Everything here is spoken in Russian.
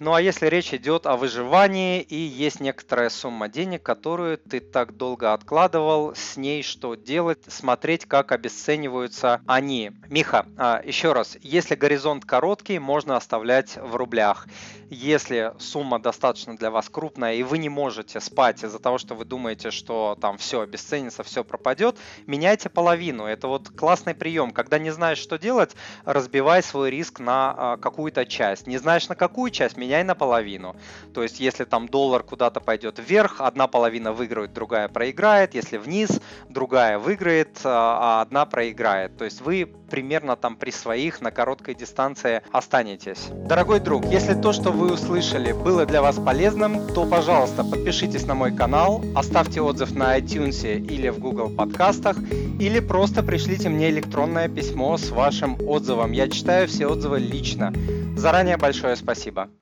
Ну а если речь идет о выживании и есть некоторая сумма денег, которую ты так долго откладывал, с ней что делать, смотреть, как обесцениваются они. Миха, а, еще раз, если горизонт короткий, можно оставлять в рублях. Если сумма достаточно для вас крупная и вы не можете спать из-за того, что вы думаете, что там все обесценится, все пропадет, меняйте половину. Это вот классный прием. Когда не знаешь, что делать, разбивай свой риск на а, какую-то часть. Не знаешь на какую часть, меняй наполовину. То есть, если там доллар куда-то пойдет вверх, одна половина выиграет, другая проиграет. Если вниз, другая выиграет, а, а одна проиграет. То есть вы примерно там при своих на короткой дистанции останетесь. Дорогой друг, если то, что вы услышали, было для вас полезным, то, пожалуйста, подпишитесь на мой канал, оставьте отзыв на iTunes или в Google подкастах, или просто пришлите мне электронное письмо с вашим отзывом. Я читаю все отзывы лично. Заранее большое спасибо.